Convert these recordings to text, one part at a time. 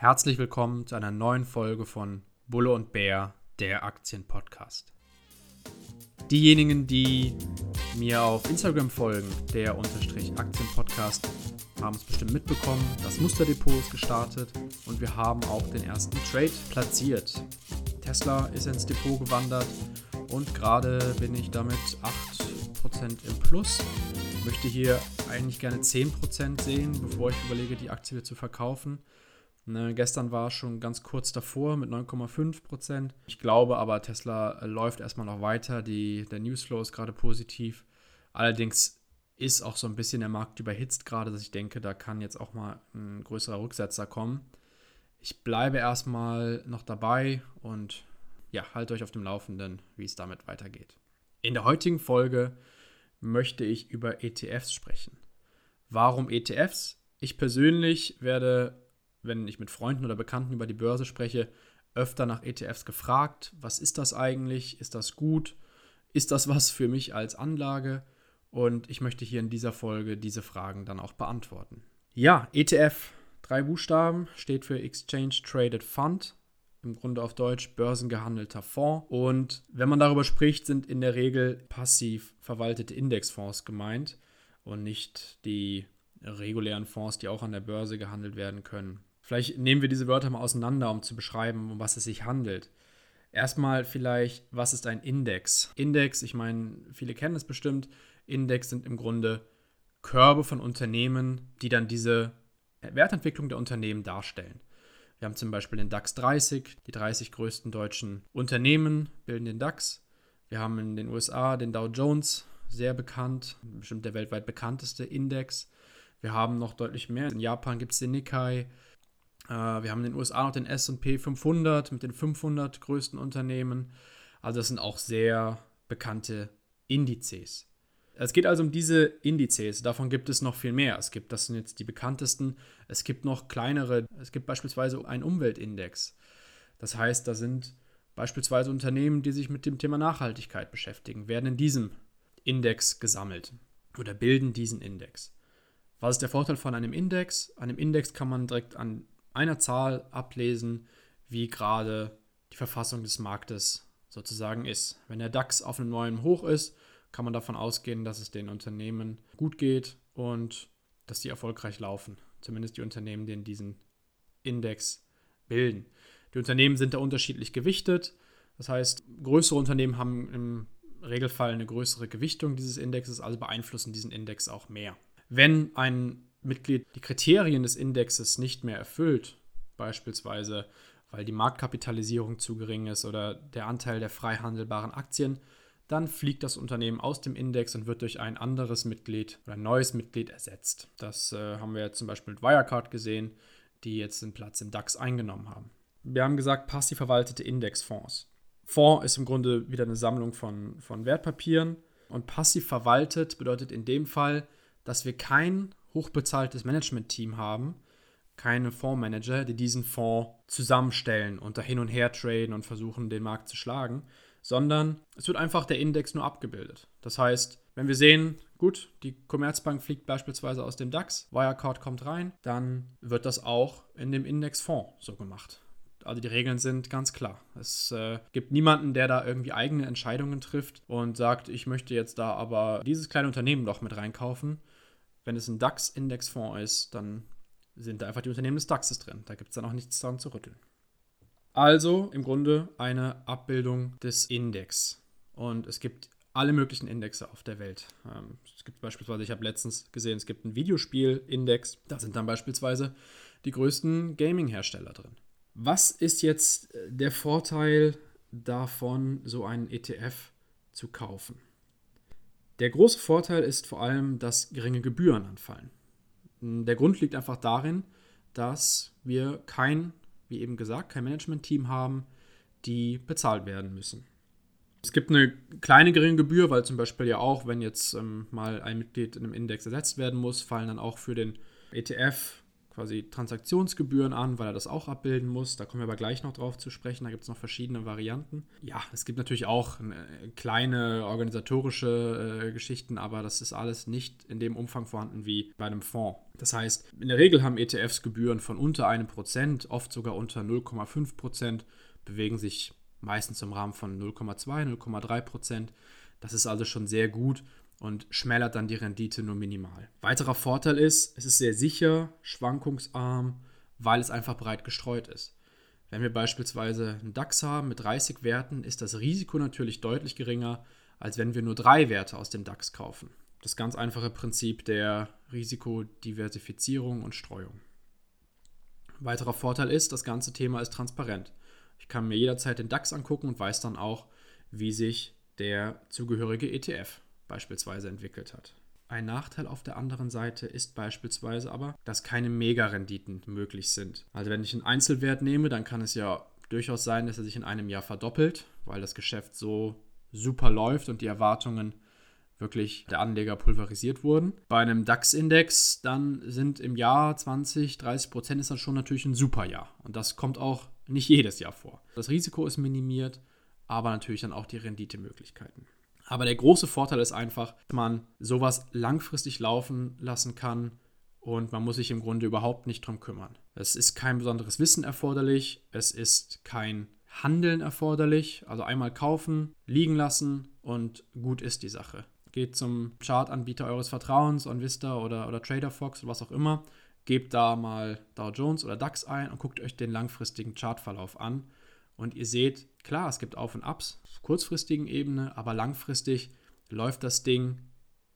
Herzlich willkommen zu einer neuen Folge von Bulle und Bär, der Aktienpodcast. Diejenigen, die mir auf Instagram folgen, der Unterstrich Aktienpodcast, haben es bestimmt mitbekommen. Das Musterdepot ist gestartet und wir haben auch den ersten Trade platziert. Tesla ist ins Depot gewandert und gerade bin ich damit 8% im Plus. Ich möchte hier eigentlich gerne 10% sehen, bevor ich überlege, die Aktie zu verkaufen. Ne, gestern war es schon ganz kurz davor mit 9,5 Prozent. Ich glaube aber, Tesla äh, läuft erstmal noch weiter. Die, der Newsflow ist gerade positiv. Allerdings ist auch so ein bisschen der Markt überhitzt gerade, dass ich denke, da kann jetzt auch mal ein größerer Rücksetzer kommen. Ich bleibe erstmal noch dabei und ja, halte euch auf dem Laufenden, wie es damit weitergeht. In der heutigen Folge möchte ich über ETFs sprechen. Warum ETFs? Ich persönlich werde wenn ich mit Freunden oder Bekannten über die Börse spreche, öfter nach ETFs gefragt. Was ist das eigentlich? Ist das gut? Ist das was für mich als Anlage? Und ich möchte hier in dieser Folge diese Fragen dann auch beantworten. Ja, ETF, drei Buchstaben, steht für Exchange Traded Fund, im Grunde auf Deutsch börsengehandelter Fonds. Und wenn man darüber spricht, sind in der Regel passiv verwaltete Indexfonds gemeint und nicht die regulären Fonds, die auch an der Börse gehandelt werden können. Vielleicht nehmen wir diese Wörter mal auseinander, um zu beschreiben, um was es sich handelt. Erstmal vielleicht, was ist ein Index? Index, ich meine, viele kennen es bestimmt. Index sind im Grunde Körbe von Unternehmen, die dann diese Wertentwicklung der Unternehmen darstellen. Wir haben zum Beispiel den DAX 30, die 30 größten deutschen Unternehmen bilden den DAX. Wir haben in den USA den Dow Jones, sehr bekannt, bestimmt der weltweit bekannteste Index. Wir haben noch deutlich mehr. In Japan gibt es den Nikkei, äh, wir haben in den USA noch den SP 500 mit den 500 größten Unternehmen. Also das sind auch sehr bekannte Indizes. Es geht also um diese Indizes. Davon gibt es noch viel mehr. Es gibt, das sind jetzt die bekanntesten. Es gibt noch kleinere. Es gibt beispielsweise einen Umweltindex. Das heißt, da sind beispielsweise Unternehmen, die sich mit dem Thema Nachhaltigkeit beschäftigen, werden in diesem Index gesammelt oder bilden diesen Index. Was ist der Vorteil von einem Index? Einem Index kann man direkt an einer Zahl ablesen, wie gerade die Verfassung des Marktes sozusagen ist. Wenn der DAX auf einem neuen Hoch ist, kann man davon ausgehen, dass es den Unternehmen gut geht und dass die erfolgreich laufen. Zumindest die Unternehmen, die in diesen Index bilden. Die Unternehmen sind da unterschiedlich gewichtet. Das heißt, größere Unternehmen haben im Regelfall eine größere Gewichtung dieses Indexes, also beeinflussen diesen Index auch mehr. Wenn ein Mitglied die Kriterien des Indexes nicht mehr erfüllt, beispielsweise weil die Marktkapitalisierung zu gering ist oder der Anteil der frei handelbaren Aktien, dann fliegt das Unternehmen aus dem Index und wird durch ein anderes Mitglied oder ein neues Mitglied ersetzt. Das äh, haben wir jetzt zum Beispiel mit Wirecard gesehen, die jetzt einen Platz im DAX eingenommen haben. Wir haben gesagt, passiv verwaltete Indexfonds. Fonds ist im Grunde wieder eine Sammlung von, von Wertpapieren und passiv verwaltet bedeutet in dem Fall, dass wir kein hochbezahltes Management-Team haben, keine Fondsmanager, die diesen Fonds zusammenstellen und da hin und her traden und versuchen, den Markt zu schlagen, sondern es wird einfach der Index nur abgebildet. Das heißt, wenn wir sehen, gut, die Commerzbank fliegt beispielsweise aus dem DAX, Wirecard kommt rein, dann wird das auch in dem Indexfonds so gemacht. Also die Regeln sind ganz klar. Es äh, gibt niemanden, der da irgendwie eigene Entscheidungen trifft und sagt, ich möchte jetzt da aber dieses kleine Unternehmen doch mit reinkaufen, wenn es ein DAX-Indexfonds ist, dann sind da einfach die Unternehmen des DAXes drin. Da gibt es dann auch nichts dran zu rütteln. Also im Grunde eine Abbildung des Index. Und es gibt alle möglichen Indexe auf der Welt. Ähm, es gibt beispielsweise, ich habe letztens gesehen, es gibt einen Videospiel-Index. Da sind dann beispielsweise die größten Gaming-Hersteller drin. Was ist jetzt äh, der Vorteil davon, so einen ETF zu kaufen? Der große Vorteil ist vor allem, dass geringe Gebühren anfallen. Der Grund liegt einfach darin, dass wir kein, wie eben gesagt, kein Management-Team haben, die bezahlt werden müssen. Es gibt eine kleine geringe Gebühr, weil zum Beispiel ja auch, wenn jetzt ähm, mal ein Mitglied in einem Index ersetzt werden muss, fallen dann auch für den ETF quasi Transaktionsgebühren an, weil er das auch abbilden muss. Da kommen wir aber gleich noch drauf zu sprechen. Da gibt es noch verschiedene Varianten. Ja, es gibt natürlich auch äh, kleine organisatorische äh, Geschichten, aber das ist alles nicht in dem Umfang vorhanden wie bei einem Fonds. Das heißt, in der Regel haben ETFs Gebühren von unter einem Prozent, oft sogar unter 0,5 Prozent, bewegen sich meistens im Rahmen von 0,2, 0,3 Prozent. Das ist also schon sehr gut und schmälert dann die Rendite nur minimal. Weiterer Vorteil ist, es ist sehr sicher, schwankungsarm, weil es einfach breit gestreut ist. Wenn wir beispielsweise einen DAX haben mit 30 Werten, ist das Risiko natürlich deutlich geringer, als wenn wir nur drei Werte aus dem DAX kaufen. Das ganz einfache Prinzip der Risikodiversifizierung und Streuung. Weiterer Vorteil ist, das ganze Thema ist transparent. Ich kann mir jederzeit den DAX angucken und weiß dann auch, wie sich der zugehörige ETF beispielsweise entwickelt hat. Ein Nachteil auf der anderen Seite ist beispielsweise aber, dass keine Mega-Renditen möglich sind. Also wenn ich einen Einzelwert nehme, dann kann es ja durchaus sein, dass er sich in einem Jahr verdoppelt, weil das Geschäft so super läuft und die Erwartungen wirklich der Anleger pulverisiert wurden. Bei einem DAX-Index dann sind im Jahr 20, 30 Prozent ist das schon natürlich ein super Jahr. Und das kommt auch nicht jedes Jahr vor. Das Risiko ist minimiert, aber natürlich dann auch die Renditemöglichkeiten. Aber der große Vorteil ist einfach, dass man sowas langfristig laufen lassen kann und man muss sich im Grunde überhaupt nicht drum kümmern. Es ist kein besonderes Wissen erforderlich, es ist kein Handeln erforderlich, also einmal kaufen, liegen lassen und gut ist die Sache. Geht zum Chartanbieter eures Vertrauens, OnVista oder, oder TraderFox oder was auch immer, gebt da mal Dow Jones oder DAX ein und guckt euch den langfristigen Chartverlauf an und ihr seht, klar, es gibt Auf und Abs, kurzfristigen Ebene, aber langfristig läuft das Ding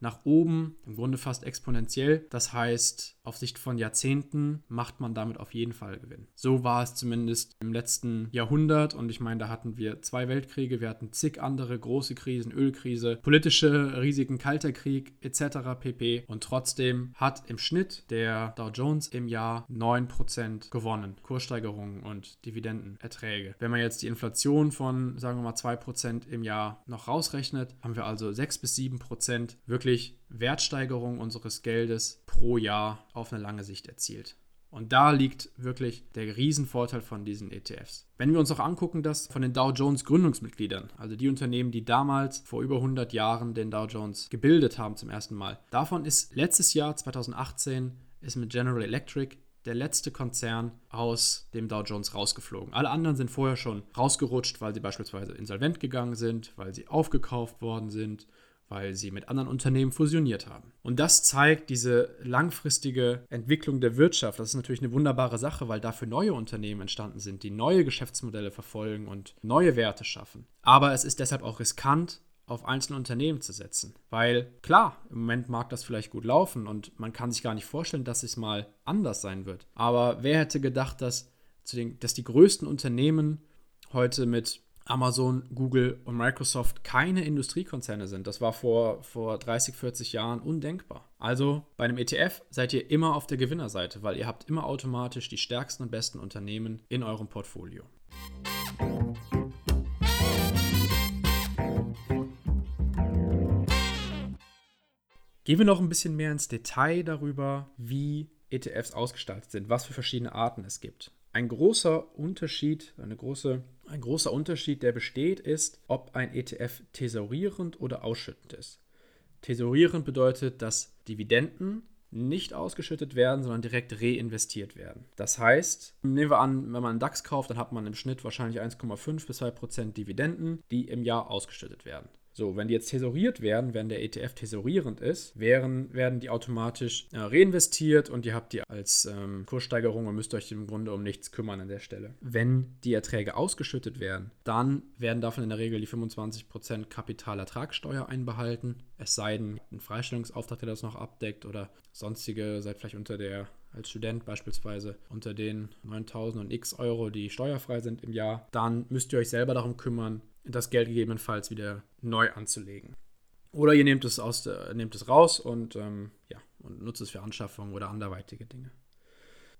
nach oben, im Grunde fast exponentiell. Das heißt, auf Sicht von Jahrzehnten macht man damit auf jeden Fall Gewinn. So war es zumindest im letzten Jahrhundert und ich meine, da hatten wir zwei Weltkriege, wir hatten zig andere große Krisen, Ölkrise, politische Risiken, Kalter Krieg etc. pp. Und trotzdem hat im Schnitt der Dow Jones im Jahr 9% gewonnen. Kurssteigerungen und Dividendenerträge. Wenn man jetzt die Inflation von, sagen wir mal, 2% im Jahr noch rausrechnet, haben wir also 6 bis 7% wirklich wirklich Wertsteigerung unseres Geldes pro Jahr auf eine lange Sicht erzielt. Und da liegt wirklich der Riesenvorteil von diesen ETFs. Wenn wir uns auch angucken, dass von den Dow Jones Gründungsmitgliedern, also die Unternehmen, die damals vor über 100 Jahren den Dow Jones gebildet haben zum ersten Mal, davon ist letztes Jahr 2018 ist mit General Electric der letzte Konzern aus dem Dow Jones rausgeflogen. Alle anderen sind vorher schon rausgerutscht, weil sie beispielsweise insolvent gegangen sind, weil sie aufgekauft worden sind weil sie mit anderen Unternehmen fusioniert haben. Und das zeigt diese langfristige Entwicklung der Wirtschaft. Das ist natürlich eine wunderbare Sache, weil dafür neue Unternehmen entstanden sind, die neue Geschäftsmodelle verfolgen und neue Werte schaffen. Aber es ist deshalb auch riskant, auf einzelne Unternehmen zu setzen. Weil klar, im Moment mag das vielleicht gut laufen und man kann sich gar nicht vorstellen, dass es mal anders sein wird. Aber wer hätte gedacht, dass, dass die größten Unternehmen heute mit Amazon, Google und Microsoft keine Industriekonzerne sind. Das war vor, vor 30, 40 Jahren undenkbar. Also bei einem ETF seid ihr immer auf der Gewinnerseite, weil ihr habt immer automatisch die stärksten und besten Unternehmen in eurem Portfolio. Gehen wir noch ein bisschen mehr ins Detail darüber, wie ETFs ausgestaltet sind, was für verschiedene Arten es gibt. Ein großer Unterschied, eine große ein großer Unterschied, der besteht, ist, ob ein ETF thesaurierend oder ausschüttend ist. Thesaurierend bedeutet, dass Dividenden nicht ausgeschüttet werden, sondern direkt reinvestiert werden. Das heißt, nehmen wir an, wenn man einen DAX kauft, dann hat man im Schnitt wahrscheinlich 1,5 bis 2 Prozent Dividenden, die im Jahr ausgeschüttet werden. So, wenn die jetzt thesauriert werden, wenn der ETF thesaurierend ist, wären, werden die automatisch äh, reinvestiert und ihr habt die als ähm, Kurssteigerung und müsst euch im Grunde um nichts kümmern an der Stelle. Wenn die Erträge ausgeschüttet werden, dann werden davon in der Regel die 25% Kapitalertragssteuer einbehalten, es sei denn, ein Freistellungsauftrag, der das noch abdeckt oder sonstige, seid vielleicht unter der als Student beispielsweise unter den 9000 und x Euro, die steuerfrei sind im Jahr, dann müsst ihr euch selber darum kümmern, das Geld gegebenenfalls wieder neu anzulegen. Oder ihr nehmt es, aus der, nehmt es raus und, ähm, ja, und nutzt es für Anschaffungen oder anderweitige Dinge.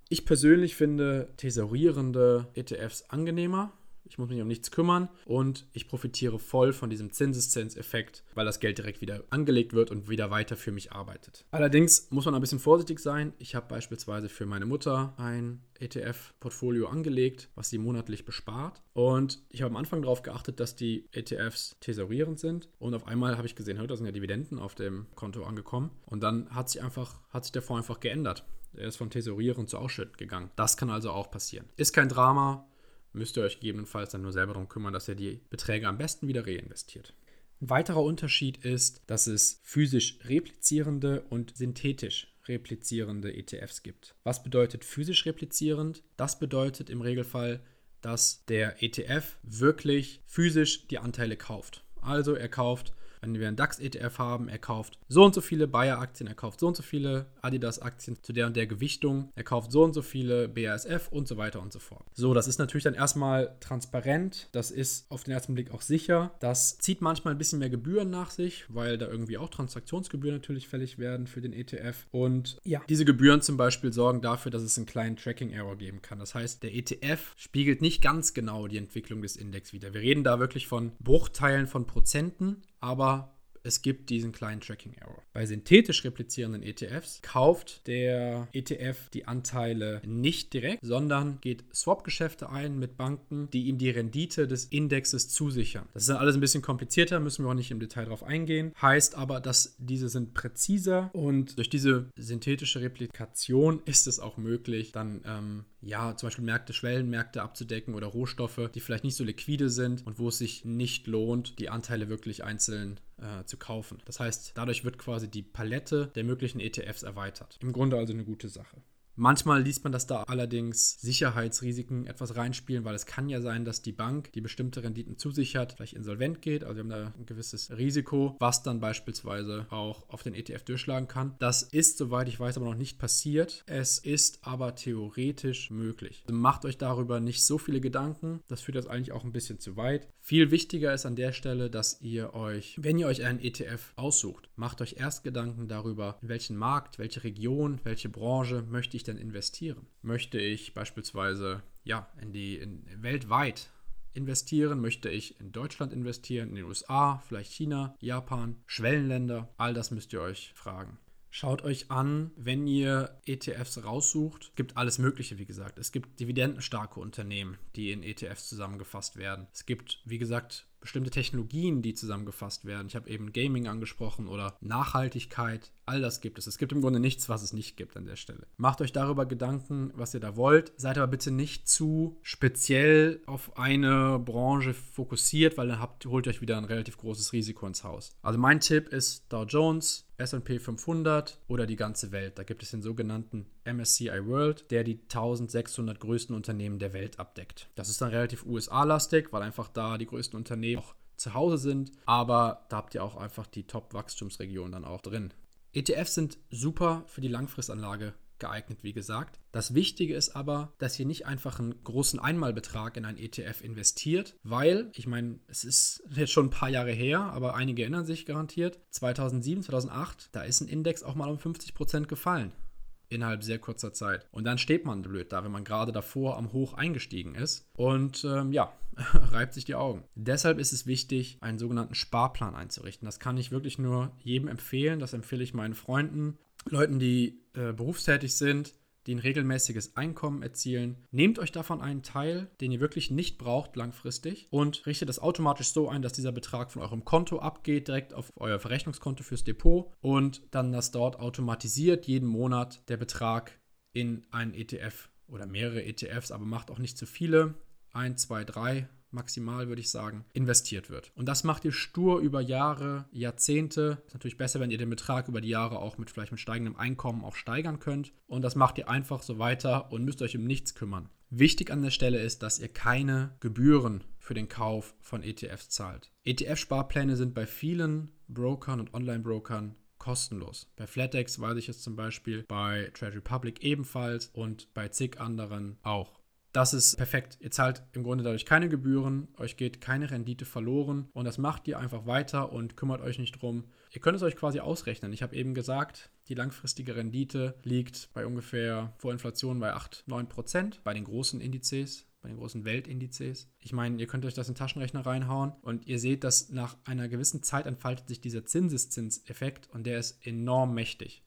Ich persönlich finde thesaurierende ETFs angenehmer, ich muss mich um nichts kümmern und ich profitiere voll von diesem Zinseszinseffekt, weil das Geld direkt wieder angelegt wird und wieder weiter für mich arbeitet. Allerdings muss man ein bisschen vorsichtig sein. Ich habe beispielsweise für meine Mutter ein ETF-Portfolio angelegt, was sie monatlich bespart. Und ich habe am Anfang darauf geachtet, dass die ETFs thesaurierend sind. Und auf einmal habe ich gesehen, da sind ja Dividenden auf dem Konto angekommen. Und dann hat sich einfach, hat sich der Fonds einfach geändert. Er ist von Thesaurieren zu Ausschütten gegangen. Das kann also auch passieren. Ist kein Drama, müsst ihr euch gegebenenfalls dann nur selber darum kümmern, dass ihr die Beträge am besten wieder reinvestiert. Ein weiterer Unterschied ist, dass es physisch replizierende und synthetisch replizierende ETFs gibt. Was bedeutet physisch replizierend? Das bedeutet im Regelfall, dass der ETF wirklich physisch die Anteile kauft. Also er kauft wenn wir einen DAX-ETF haben, er kauft so und so viele Bayer-Aktien, er kauft so und so viele Adidas-Aktien zu der und der Gewichtung, er kauft so und so viele BASF und so weiter und so fort. So, das ist natürlich dann erstmal transparent, das ist auf den ersten Blick auch sicher. Das zieht manchmal ein bisschen mehr Gebühren nach sich, weil da irgendwie auch Transaktionsgebühren natürlich fällig werden für den ETF. Und ja, diese Gebühren zum Beispiel sorgen dafür, dass es einen kleinen Tracking-Error geben kann. Das heißt, der ETF spiegelt nicht ganz genau die Entwicklung des Index wieder. Wir reden da wirklich von Bruchteilen von Prozenten, aber es gibt diesen kleinen Tracking-Error. Bei synthetisch replizierenden ETFs kauft der ETF die Anteile nicht direkt, sondern geht Swap-Geschäfte ein mit Banken, die ihm die Rendite des Indexes zusichern. Das ist alles ein bisschen komplizierter, müssen wir auch nicht im Detail darauf eingehen. Heißt aber, dass diese sind präziser und durch diese synthetische Replikation ist es auch möglich, dann ähm, ja, zum Beispiel Märkte, Schwellenmärkte abzudecken oder Rohstoffe, die vielleicht nicht so liquide sind und wo es sich nicht lohnt, die Anteile wirklich einzeln äh, zu kaufen. Das heißt, dadurch wird quasi die Palette der möglichen ETFs erweitert. Im Grunde also eine gute Sache. Manchmal liest man, dass da allerdings Sicherheitsrisiken etwas reinspielen, weil es kann ja sein, dass die Bank, die bestimmte Renditen zusichert, vielleicht insolvent geht. Also wir haben da ein gewisses Risiko, was dann beispielsweise auch auf den ETF durchschlagen kann. Das ist, soweit ich weiß, aber noch nicht passiert. Es ist aber theoretisch möglich. Also macht euch darüber nicht so viele Gedanken. Das führt das eigentlich auch ein bisschen zu weit. Viel wichtiger ist an der Stelle, dass ihr euch, wenn ihr euch einen ETF aussucht, macht euch erst Gedanken darüber, in welchen Markt, welche Region, welche Branche möchte ich denn investieren? Möchte ich beispielsweise ja, in die in, weltweit investieren? Möchte ich in Deutschland investieren, in den USA, vielleicht China, Japan, Schwellenländer? All das müsst ihr euch fragen. Schaut euch an, wenn ihr ETFs raussucht. Es gibt alles Mögliche, wie gesagt. Es gibt dividendenstarke Unternehmen, die in ETFs zusammengefasst werden. Es gibt, wie gesagt, bestimmte Technologien, die zusammengefasst werden. Ich habe eben Gaming angesprochen oder Nachhaltigkeit. All das gibt es. Es gibt im Grunde nichts, was es nicht gibt an der Stelle. Macht euch darüber Gedanken, was ihr da wollt. Seid aber bitte nicht zu speziell auf eine Branche fokussiert, weil dann habt, holt euch wieder ein relativ großes Risiko ins Haus. Also mein Tipp ist Dow Jones, SP 500 oder die ganze Welt. Da gibt es den sogenannten MSCI World, der die 1600 größten Unternehmen der Welt abdeckt. Das ist dann relativ USA-lastig, weil einfach da die größten Unternehmen auch zu Hause sind, aber da habt ihr auch einfach die Top-Wachstumsregionen dann auch drin. ETFs sind super für die Langfristanlage geeignet, wie gesagt. Das Wichtige ist aber, dass ihr nicht einfach einen großen Einmalbetrag in ein ETF investiert, weil, ich meine, es ist jetzt schon ein paar Jahre her, aber einige erinnern sich garantiert, 2007, 2008, da ist ein Index auch mal um 50% gefallen innerhalb sehr kurzer Zeit. Und dann steht man blöd da, wenn man gerade davor am Hoch eingestiegen ist. Und ähm, ja, reibt sich die Augen. Deshalb ist es wichtig, einen sogenannten Sparplan einzurichten. Das kann ich wirklich nur jedem empfehlen. Das empfehle ich meinen Freunden, Leuten, die äh, berufstätig sind, die ein regelmäßiges Einkommen erzielen. Nehmt euch davon einen Teil, den ihr wirklich nicht braucht langfristig und richtet das automatisch so ein, dass dieser Betrag von eurem Konto abgeht, direkt auf euer Verrechnungskonto fürs Depot und dann das dort automatisiert jeden Monat der Betrag in einen ETF oder mehrere ETFs, aber macht auch nicht zu viele. Ein, zwei, drei maximal würde ich sagen, investiert wird. Und das macht ihr stur über Jahre, Jahrzehnte. Ist natürlich besser, wenn ihr den Betrag über die Jahre auch mit vielleicht mit steigendem Einkommen auch steigern könnt. Und das macht ihr einfach so weiter und müsst euch um nichts kümmern. Wichtig an der Stelle ist, dass ihr keine Gebühren für den Kauf von ETFs zahlt. ETF-Sparpläne sind bei vielen Brokern und Online-Brokern kostenlos. Bei FlatEx weiß ich es zum Beispiel, bei Trade Republic ebenfalls und bei zig anderen auch. Das ist perfekt. Ihr zahlt im Grunde dadurch keine Gebühren, euch geht keine Rendite verloren und das macht ihr einfach weiter und kümmert euch nicht drum. Ihr könnt es euch quasi ausrechnen. Ich habe eben gesagt, die langfristige Rendite liegt bei ungefähr vor Inflation bei 8, 9 Prozent bei den großen Indizes bei den großen Weltindizes. Ich meine, ihr könnt euch das in den Taschenrechner reinhauen und ihr seht, dass nach einer gewissen Zeit entfaltet sich dieser Zinseszinseffekt und der ist enorm mächtig.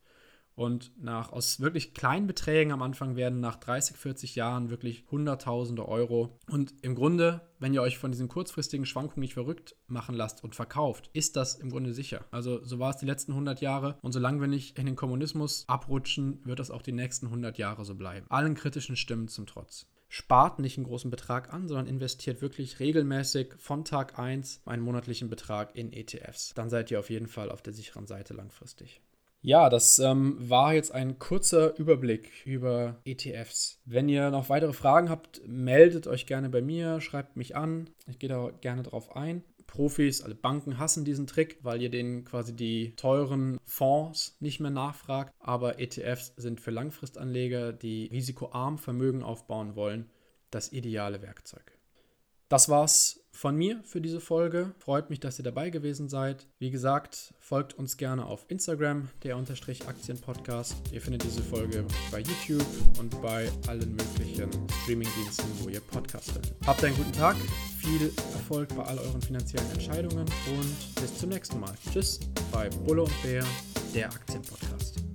Und nach aus wirklich kleinen Beträgen am Anfang werden nach 30, 40 Jahren wirklich Hunderttausende Euro. Und im Grunde, wenn ihr euch von diesen kurzfristigen Schwankungen nicht verrückt machen lasst und verkauft, ist das im Grunde sicher. Also so war es die letzten 100 Jahre. Und solange wir nicht in den Kommunismus abrutschen, wird das auch die nächsten 100 Jahre so bleiben. Allen kritischen Stimmen zum Trotz spart nicht einen großen Betrag an, sondern investiert wirklich regelmäßig von Tag 1 einen monatlichen Betrag in ETFs. Dann seid ihr auf jeden Fall auf der sicheren Seite langfristig. Ja, das ähm, war jetzt ein kurzer Überblick über ETFs. Wenn ihr noch weitere Fragen habt, meldet euch gerne bei mir, schreibt mich an. Ich gehe da gerne drauf ein. Profis, alle Banken hassen diesen Trick, weil ihr denen quasi die teuren Fonds nicht mehr nachfragt. Aber ETFs sind für Langfristanleger, die risikoarm Vermögen aufbauen wollen, das ideale Werkzeug. Das war's von mir für diese Folge. Freut mich, dass ihr dabei gewesen seid. Wie gesagt, folgt uns gerne auf Instagram, der Unterstrich Aktienpodcast. Ihr findet diese Folge bei YouTube und bei allen möglichen Streamingdiensten, wo ihr Podcasts findet. Habt einen guten Tag, viel Erfolg bei all euren finanziellen Entscheidungen und bis zum nächsten Mal. Tschüss bei Bulle und Bär, der Aktienpodcast.